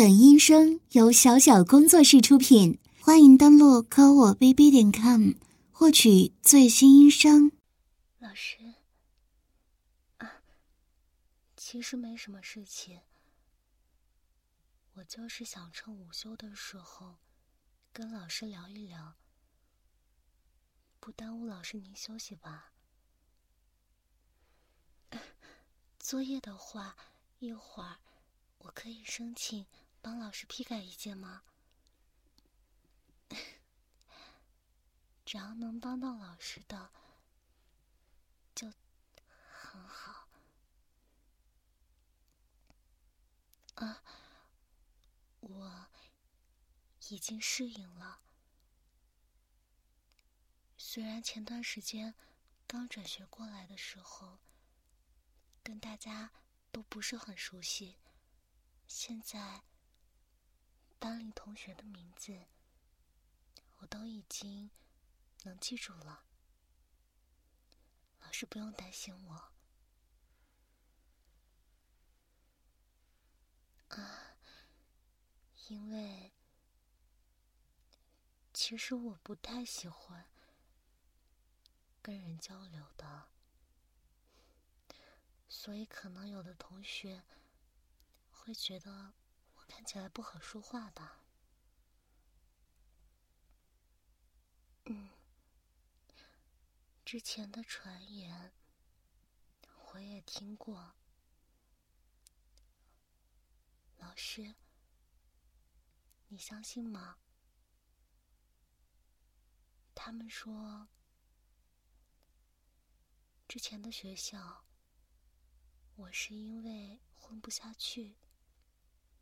本音声由小小工作室出品，欢迎登录科我 bb 点 com 获取最新音声。老师，啊，其实没什么事情，我就是想趁午休的时候跟老师聊一聊，不耽误老师您休息吧。作业的话，一会儿我可以申请。帮老师批改一件吗？只要能帮到老师的，就很好。啊，我已经适应了。虽然前段时间刚转学过来的时候，跟大家都不是很熟悉，现在。班里同学的名字，我都已经能记住了。老师不用担心我。啊，因为其实我不太喜欢跟人交流的，所以可能有的同学会觉得。看起来不好说话吧？嗯，之前的传言我也听过。老师，你相信吗？他们说，之前的学校，我是因为混不下去。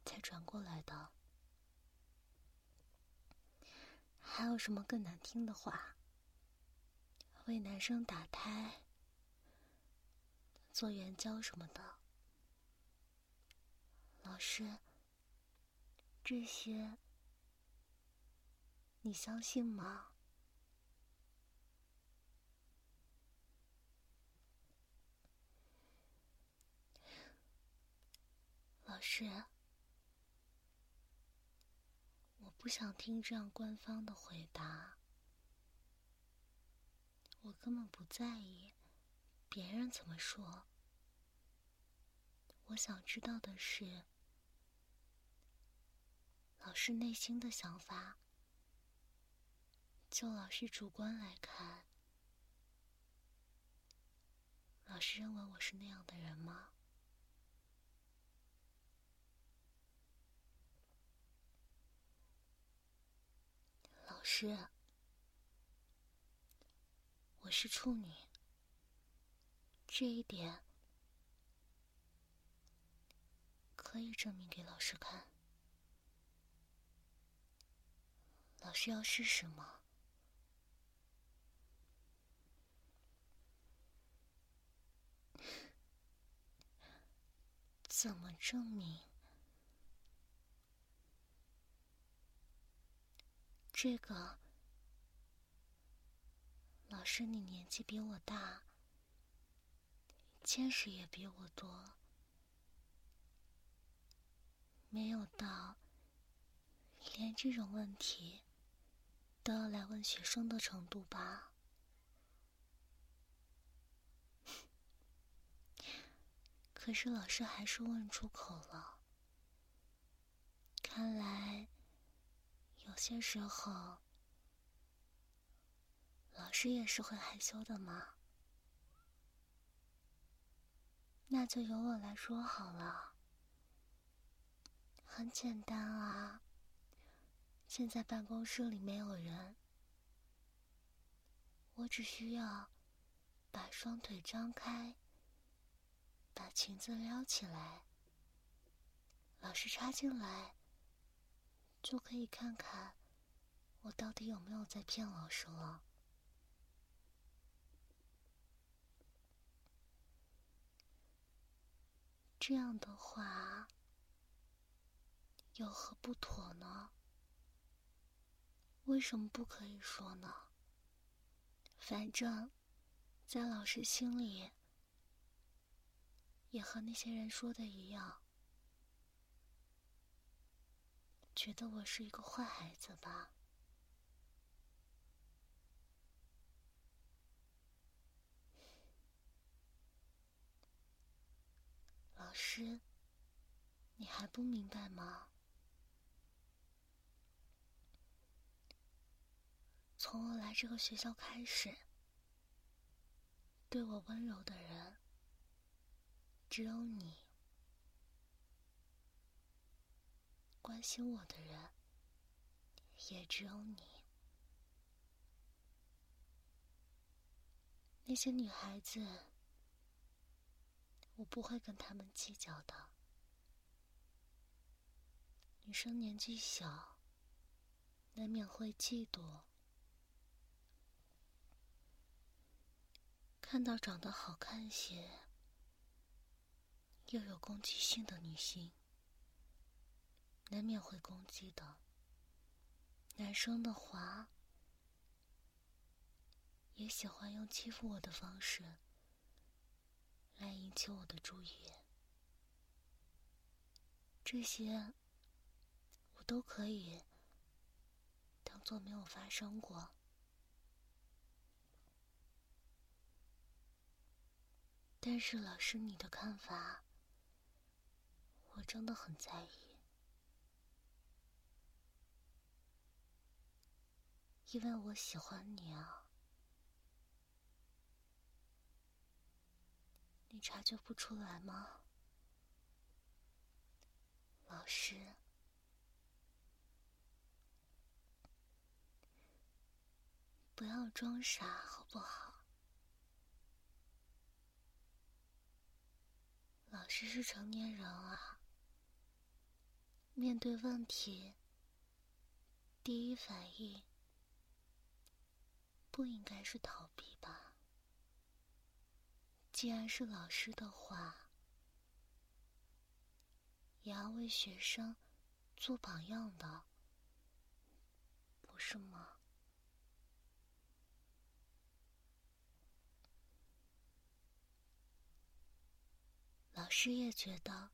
才转过来的，还有什么更难听的话？为男生打胎、做援交什么的，老师，这些你相信吗？老师。不想听这样官方的回答，我根本不在意别人怎么说。我想知道的是，老师内心的想法。就老师主观来看，老师认为我是那样的人吗？是，我是处女，这一点可以证明给老师看。老师要试试吗？怎么证明？这个老师，你年纪比我大，见识也比我多，没有到连这种问题都要来问学生的程度吧？可是老师还是问出口了，看来。有些时候，老师也是会害羞的嘛。那就由我来说好了。很简单啊，现在办公室里没有人，我只需要把双腿张开，把裙子撩起来，老师插进来。就可以看看我到底有没有在骗老师了。这样的话，有何不妥呢？为什么不可以说呢？反正，在老师心里，也和那些人说的一样。觉得我是一个坏孩子吧？老师，你还不明白吗？从我来这个学校开始，对我温柔的人只有你。关心我的人，也只有你。那些女孩子，我不会跟她们计较的。女生年纪小，难免会嫉妒。看到长得好看些，又有攻击性的女性。难免会攻击的。男生的话，也喜欢用欺负我的方式来引起我的注意。这些，我都可以当做没有发生过。但是，老师，你的看法，我真的很在意。因为我喜欢你啊，你察觉不出来吗，老师？不要装傻好不好？老师是成年人啊，面对问题，第一反应。不应该是逃避吧？既然是老师的话，也要为学生做榜样的，不是吗？老师也觉得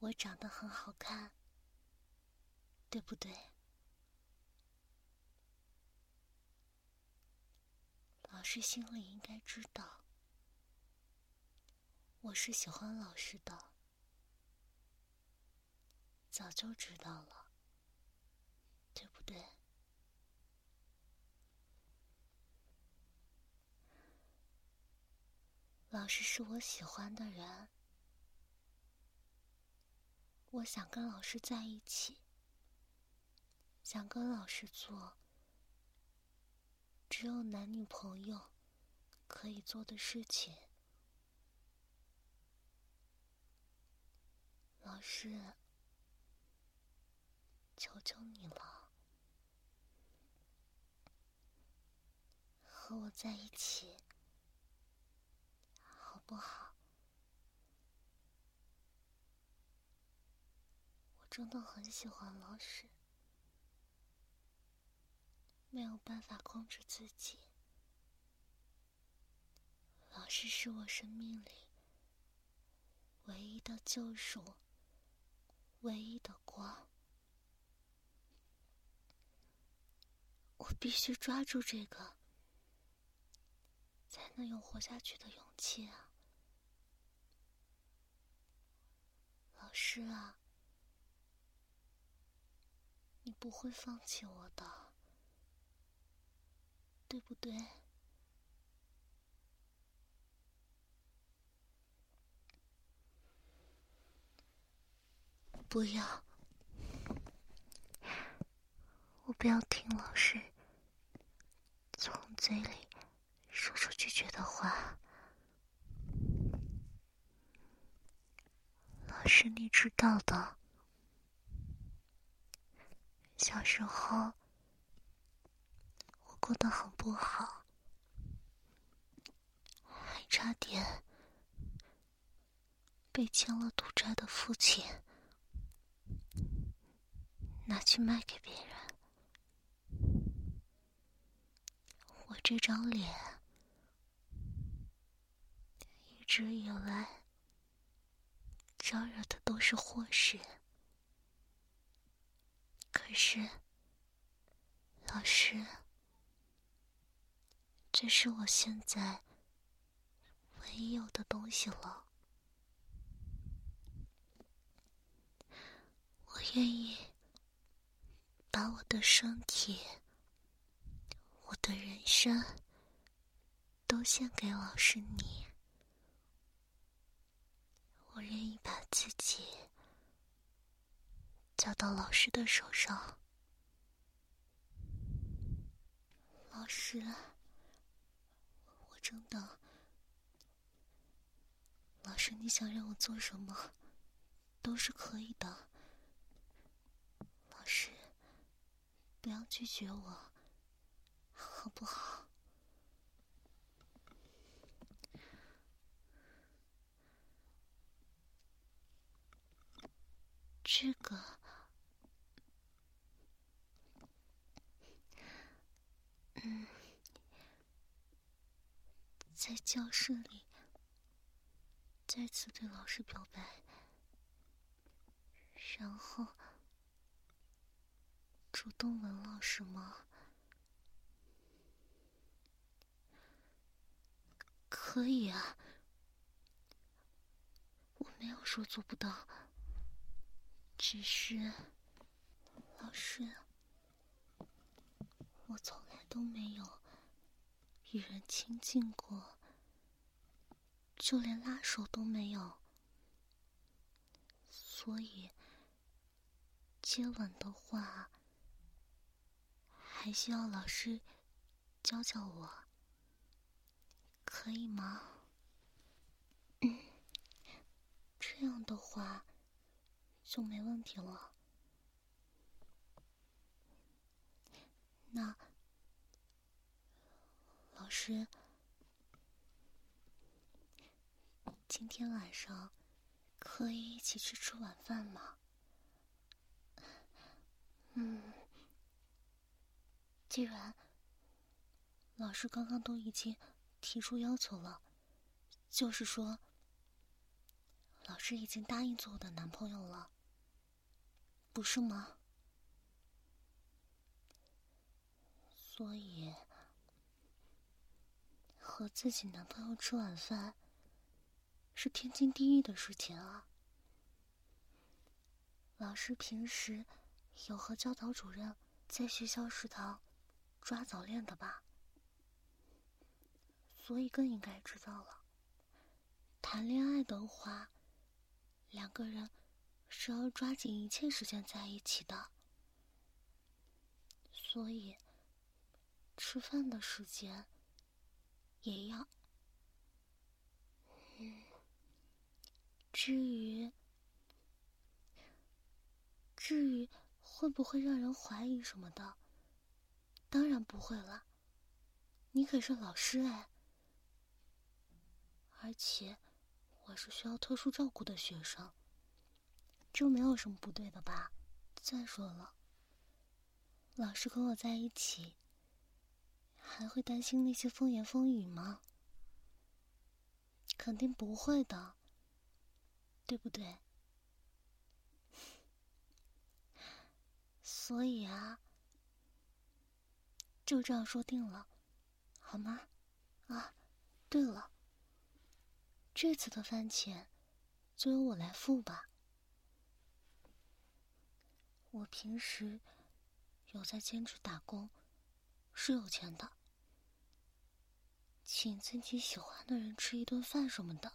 我长得很好看，对不对？老师心里应该知道，我是喜欢老师的，早就知道了，对不对？老师是我喜欢的人，我想跟老师在一起，想跟老师做。只有男女朋友可以做的事情，老师，求求你了，和我在一起，好不好？我真的很喜欢老师。没有办法控制自己。老师是我生命里唯一的救赎，唯一的光。我必须抓住这个，才能有活下去的勇气啊！老师啊，你不会放弃我的。对不对？不要，我不要听老师从嘴里说出拒绝的话。老师，你知道的，小时候。过得很不好，还差点被欠了赌债的父亲拿去卖给别人。我这张脸一直以来招惹的都是祸事，可是，老师，这是我现在唯一有的东西了。我愿意把我的身体、我的人生都献给老师你。我愿意把自己交到老师的手上。老师，真的，老师，你想让我做什么，都是可以的。老师，不要拒绝我，好不好？这个，嗯，在教室里再次对老师表白，然后。主动吻老师吗？可以啊，我没有说做不到，只是老师，我从来都没有与人亲近过，就连拉手都没有，所以接吻的话。还需要老师教教我，可以吗？嗯，这样的话就没问题了。那老师，今天晚上可以一起去吃晚饭吗？嗯。既然老师刚刚都已经提出要求了，就是说，老师已经答应做我的男朋友了，不是吗？所以和自己男朋友吃晚饭是天经地义的事情啊。老师平时有和教导主任在学校食堂。抓早恋的吧，所以更应该知道了。谈恋爱的话，两个人是要抓紧一切时间在一起的，所以吃饭的时间也要。至于至于会不会让人怀疑什么的。当然不会了，你可是老师哎，而且我是需要特殊照顾的学生，这没有什么不对的吧？再说了，老师跟我在一起，还会担心那些风言风语吗？肯定不会的，对不对？所以啊。就这样说定了，好吗？啊，对了，这次的饭钱就由我来付吧。我平时有在兼职打工，是有钱的，请自己喜欢的人吃一顿饭什么的，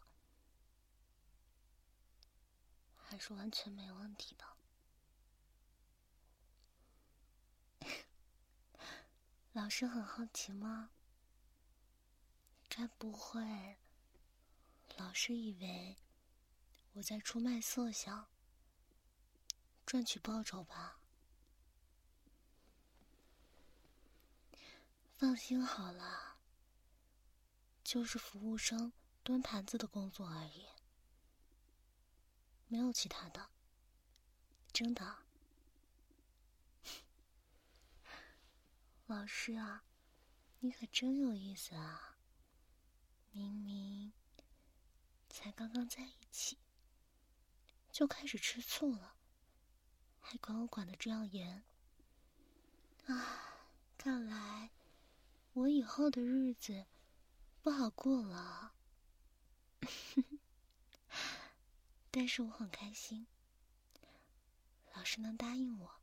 还是完全没问题的。老师很好奇吗？该不会，老师以为我在出卖色相，赚取报酬吧？放心好了，就是服务生端盘子的工作而已，没有其他的，真的。老师啊，你可真有意思啊！明明才刚刚在一起，就开始吃醋了，还管我管的这样严，啊，看来我以后的日子不好过了。但是我很开心，老师能答应我。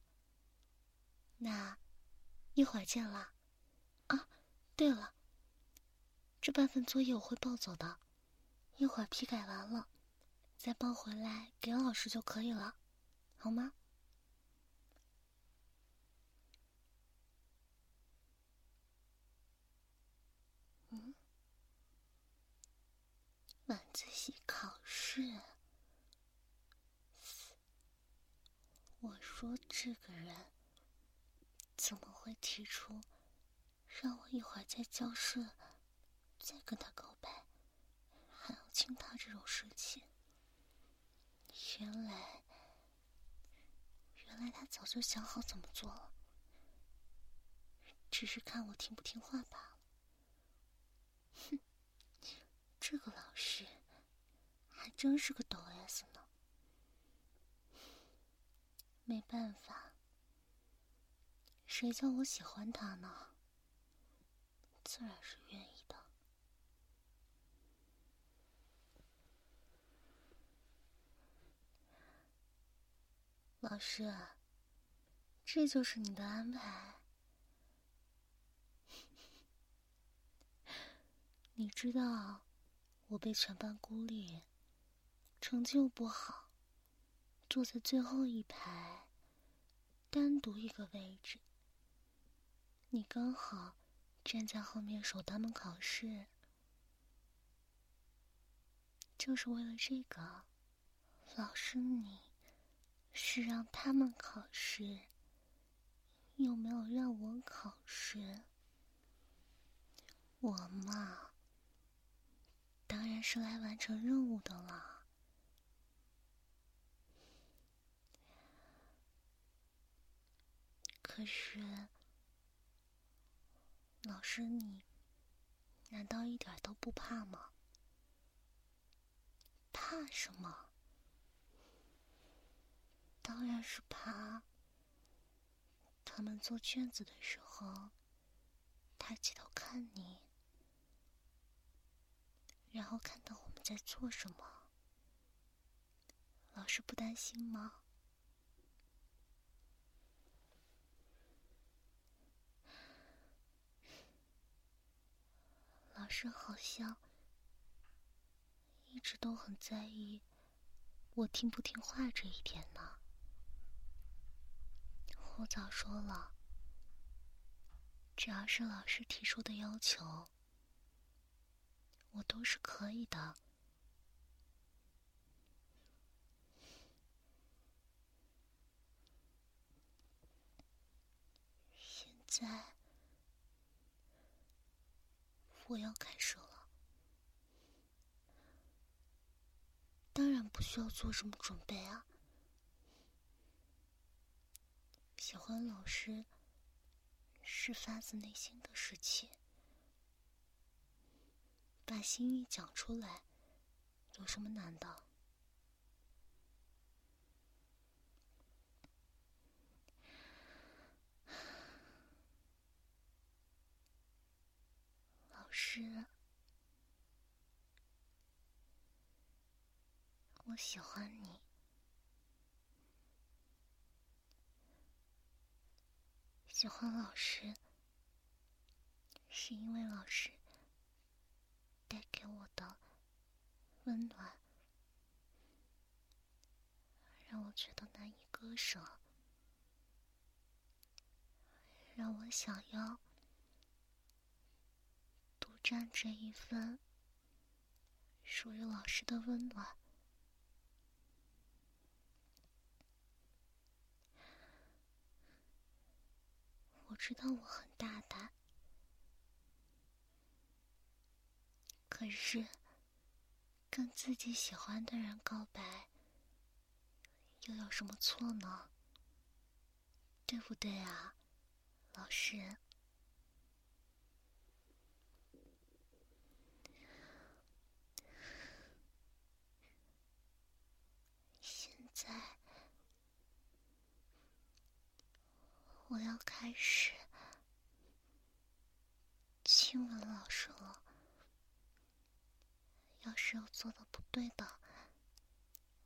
那一会儿见了。啊，对了，这半份作业我会抱走的，一会儿批改完了，再抱回来给老师就可以了，好吗？嗯，晚自习考试。我说这个人怎么会提出让我一会儿在教室再跟他告白，还要亲他这种事情？原来，原来他早就想好怎么做了，只是看我听不听话罢了。哼，这个老师还真是个抖 S 呢。没办法，谁叫我喜欢他呢？自然是愿意的。老师，这就是你的安排。你知道，我被全班孤立，成绩又不好。坐在最后一排，单独一个位置。你刚好站在后面守他们考试，就是为了这个。老师，你是让他们考试，又没有让我考试？我嘛，当然是来完成任务的了。可是，老师，你难道一点都不怕吗？怕什么？当然是怕他们做卷子的时候抬起头看你，然后看到我们在做什么。老师不担心吗？老师好像一直都很在意我听不听话这一点呢。我早说了，只要是老师提出的要求，我都是可以的。现在。我要开始了，当然不需要做什么准备啊。喜欢老师是发自内心的事情，把心意讲出来有什么难的？是，我喜欢你，喜欢老师，是因为老师带给我的温暖，让我觉得难以割舍，让我想要。占这一份属于老师的温暖。我知道我很大胆，可是跟自己喜欢的人告白，又有什么错呢？对不对啊，老师？我要开始亲吻老师了。要是有做的不对的，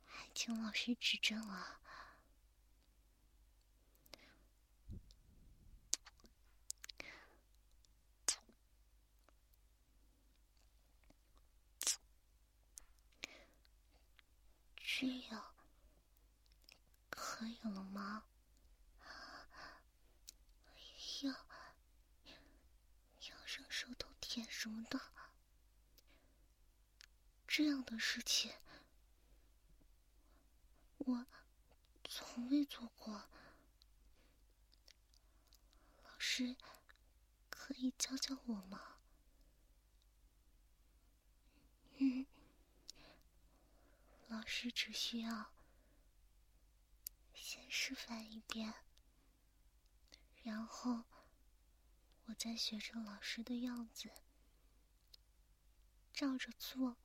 还请老师指正啊。这样可以了吗？要要让舌头舔什么的？这样的事情我从未做过。老师可以教教我吗？嗯。老师只需要先示范一遍，然后我再学着老师的样子照着做，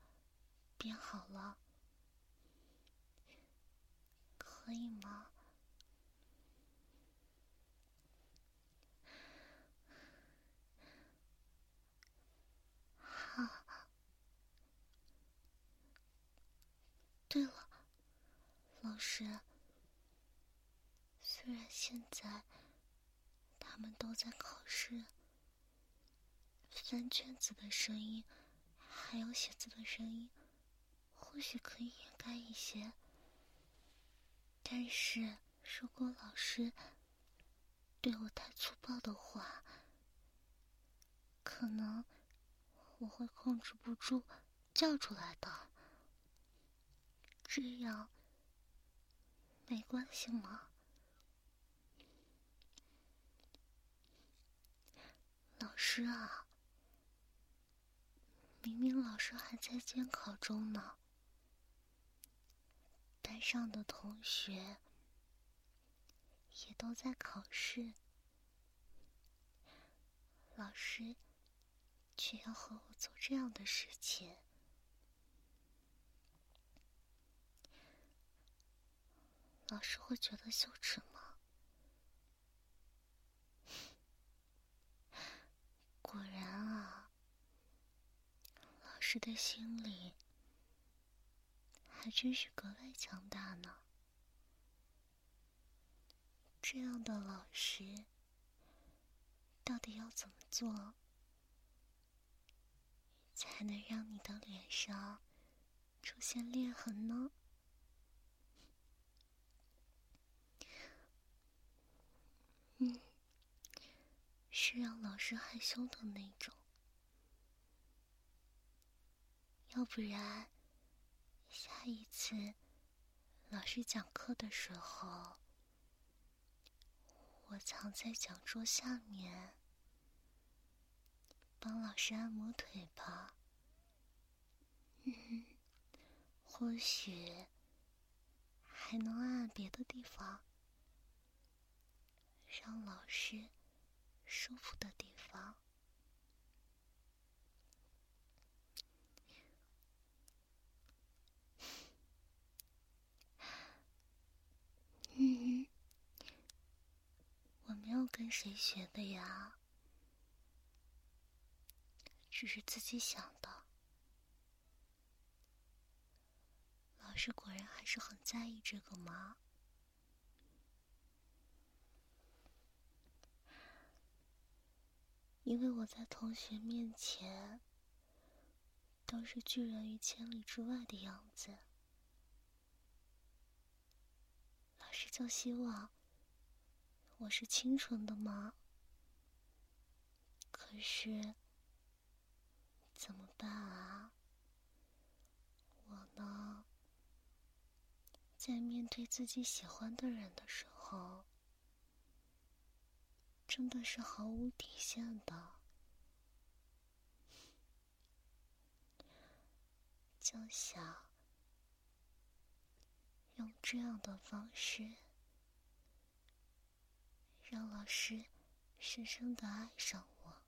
便好了，可以吗？对了，老师，虽然现在他们都在考试，翻卷子的声音，还有写字的声音，或许可以掩盖一些。但是如果老师对我太粗暴的话，可能我会控制不住叫出来的。这样没关系吗？老师啊，明明老师还在监考中呢，班上的同学也都在考试，老师却要和我做这样的事情。老师会觉得羞耻吗？果然啊，老师的心里还真是格外强大呢。这样的老师，到底要怎么做，才能让你的脸上出现裂痕呢？嗯，是让老师害羞的那种，要不然下一次老师讲课的时候，我藏在讲桌下面，帮老师按摩腿吧。嗯，或许还能按按别的地方。让老师舒服的地方。嗯，我没有跟谁学的呀，只是自己想的。老师果然还是很在意这个嘛。因为我在同学面前都是拒人于千里之外的样子，都希望我是清纯的吗？可是怎么办啊？我呢，在面对自己喜欢的人的时候。真的是毫无底线的，就想用这样的方式让老师深深的爱上我。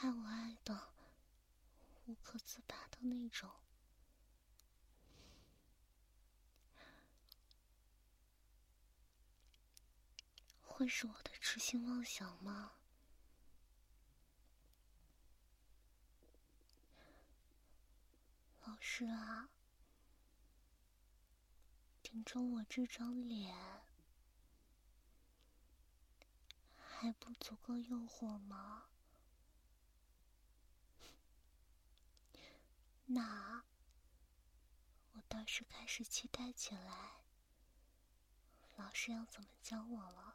爱我爱的无可自拔的那种。会是我的痴心妄想吗？老师啊顶着我这张脸，还不足够诱惑吗？那我倒是开始期待起来，老师要怎么教我了。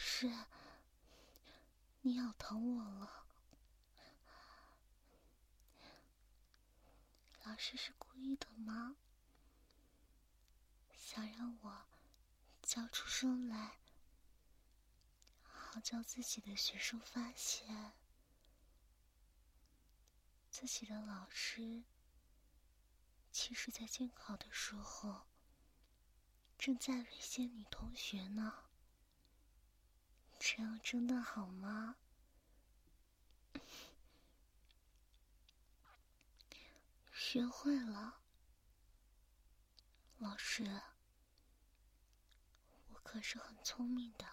是，你咬疼我了。老师是故意的吗？想让我叫出声来，好叫自己的学生发现，自己的老师其实，在监考的时候正在猥亵女同学呢。这样真的好吗？学会了，老师，可是很聪明的。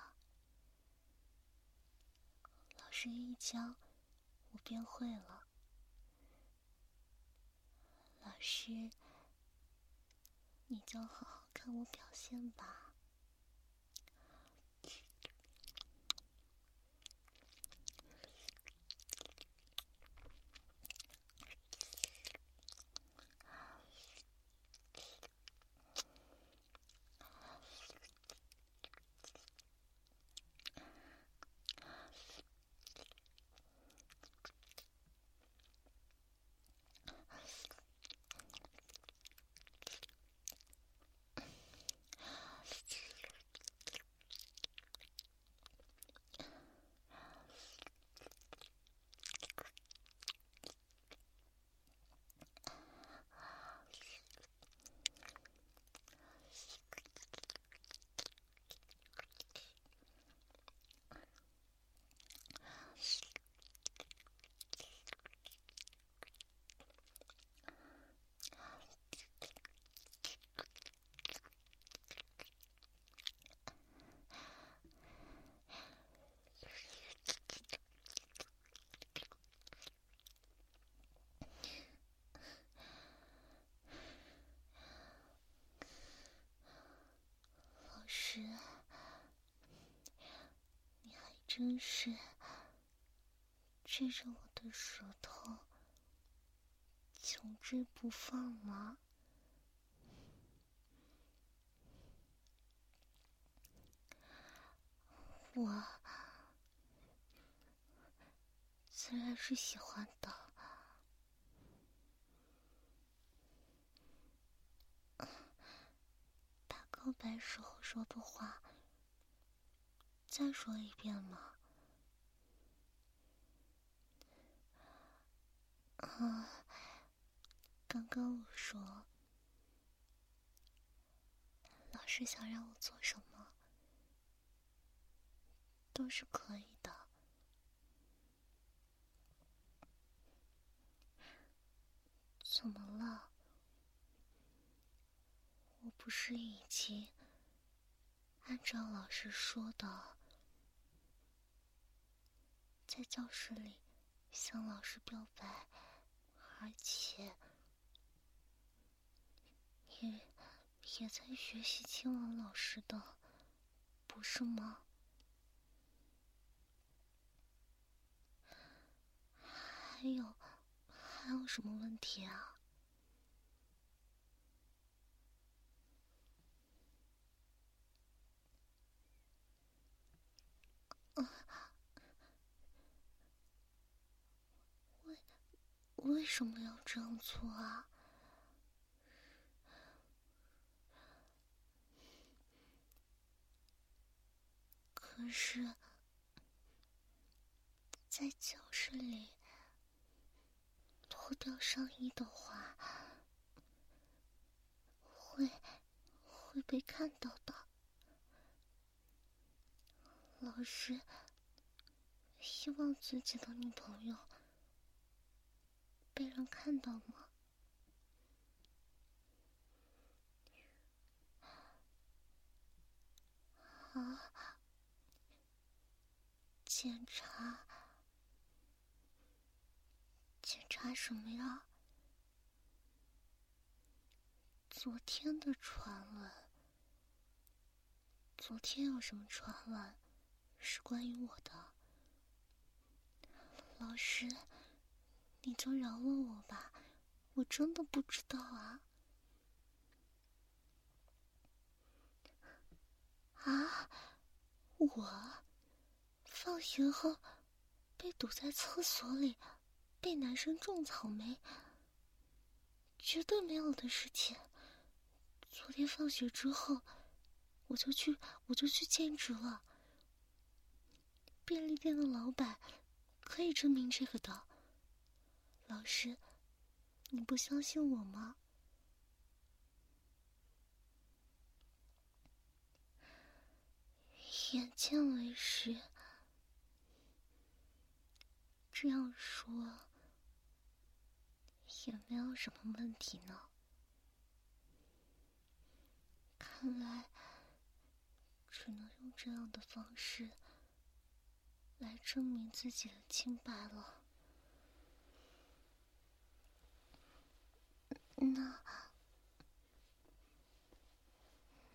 老师一教，我便会了。老师，你就好好看我表现吧。你还真是追着我的舌头，穷追不放吗？我自然是喜欢的。打告白时候说的话。再说一遍嘛。啊，刚刚我说，老师想让我做什么，都是可以的。怎么了？我不是已经按照老师说的在教室里向老师表白而且也也在学习青楼老师的不是吗？还有还有什么问题啊？为什么要这样做啊？可是，在教室里脱掉上衣的话，会会被看到的。老师希望自己的女朋友被人看到吗？啊？检查？检查什么呀？昨天的传闻？昨天有什么传闻是关于我的？老师，你就饶了我吧，我真的不知道啊！啊，我？放学后被堵在厕所里，被男生种草莓，绝对没有的事情。昨天放学之后，我就去，我就去兼职了。便利店的老板可以证明这个的。老师，你不相信我吗？眼见为实。这样说也没有什么问题呢。看来只能用这样的方式来证明自己的清白了。那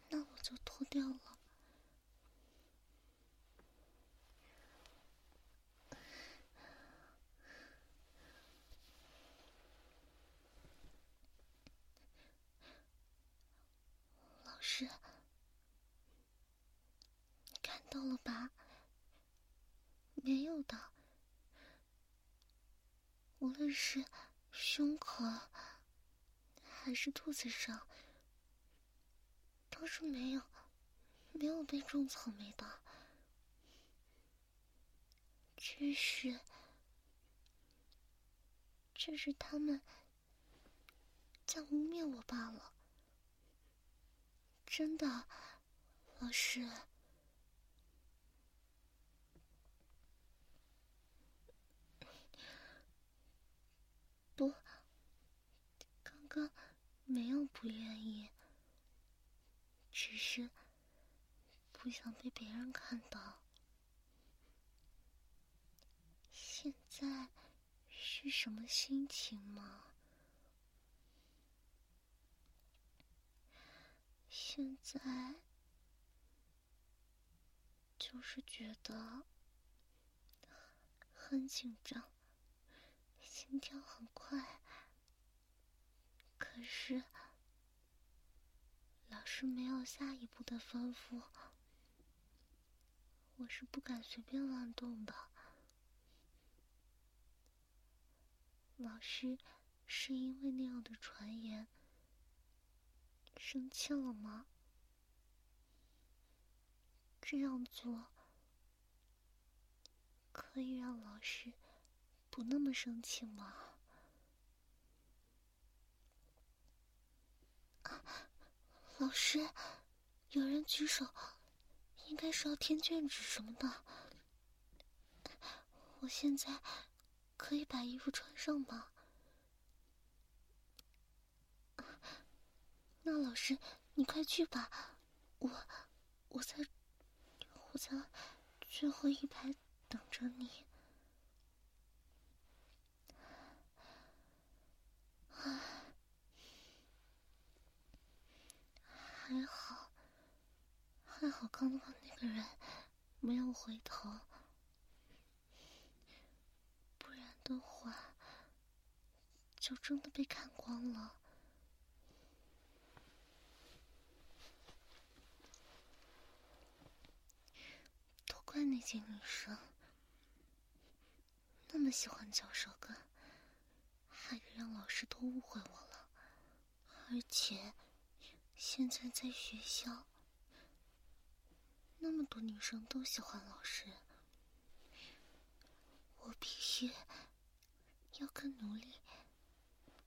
那我就脱掉了。老师，你看到了吧？没有的，无论是胸口还是肚子上，都是没有没有被种草莓的，只是只是他们在污蔑我罢了。真的，老师，不，刚刚没有不愿意，只是不想被别人看到。现在是什么心情吗？现在就是觉得很紧张，心跳很快。可是老师没有下一步的吩咐，我是不敢随便乱动的。老师是因为那样的传言。生气了吗？这样做可以让老师不那么生气吗？老师，有人举手，应该是要填卷纸什么的。我现在可以把衣服穿上吗？那老师，你快去吧，我我在我在最后一排等着你。唉，还好，还好刚刚那个人没有回头，不然的话。就真的被看光了。都怪那些女生，那么喜欢嚼舌根，害得让老师都误会我了。而且，现在在学校，那么多女生都喜欢老师，我必须要更努力。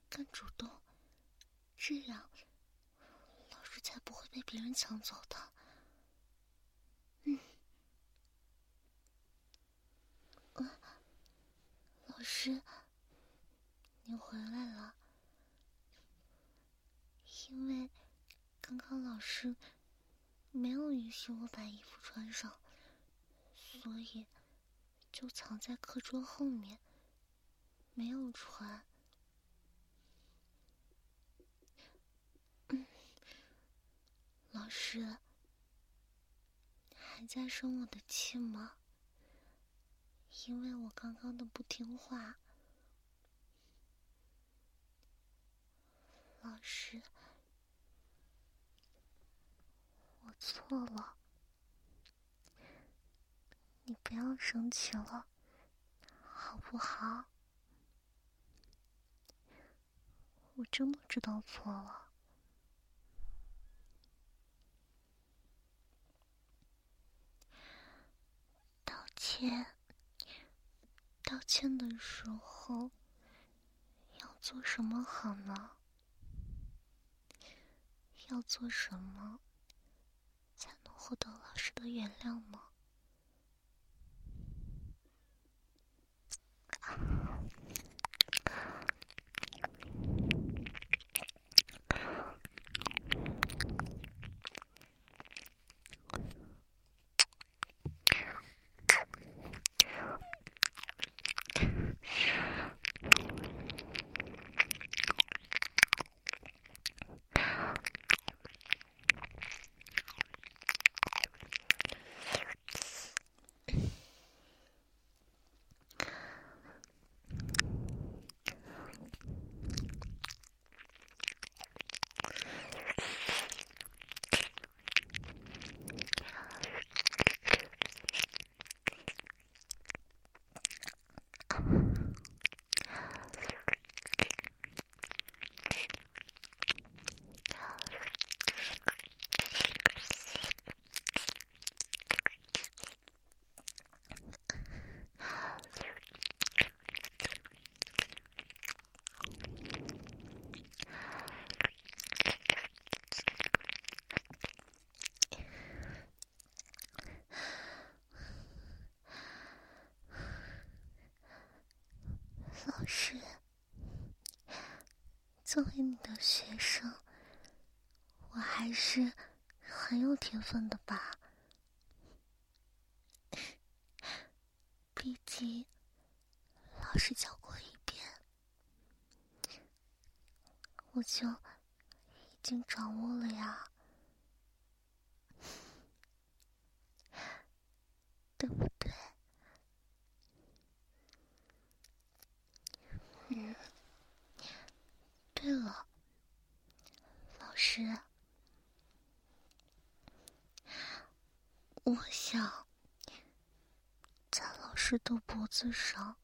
更主动，这样老师才不会被别人抢走的。嗯，老师，你回来了。因为刚刚老师没有允许我把衣服穿上，所以就藏在课桌后面，没有穿。老师，还在生我的气吗？因为我刚刚的不听话。老师，我错了，你不要生气了，好不好？我真的知道错了。道歉，道歉的时候要做什么好呢？要做什么获得老师的原谅吗？是，作为你的学生，我还是很有天分的吧？毕竟老师教过一遍，我就已经掌握了呀，对不对？嗯，对了，老师，我想在老师的脖子上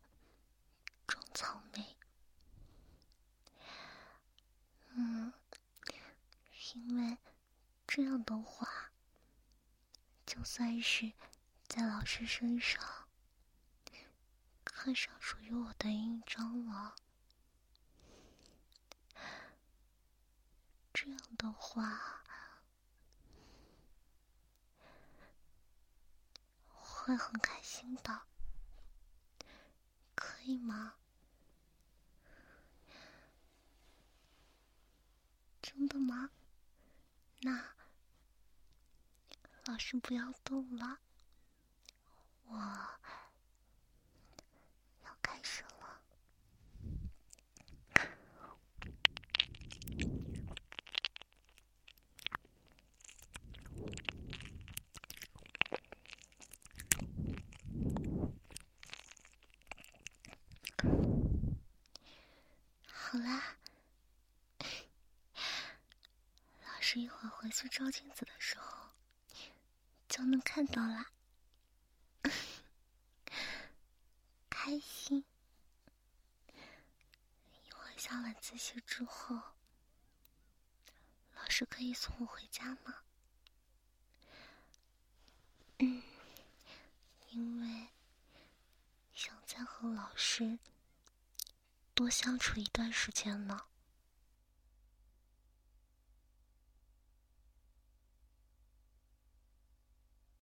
种草莓。嗯，因为这样的话，就算是在身上。刻上属于我的印章了，这样的话会很开心的，可以吗？真的吗？那老师不要动了，我要开始了。好啦。老师一会儿回去照镜子的时候就能看到啦。下晚自习之后，老师可以送我回家吗？嗯，因为想再和老师多相处一段时间呢。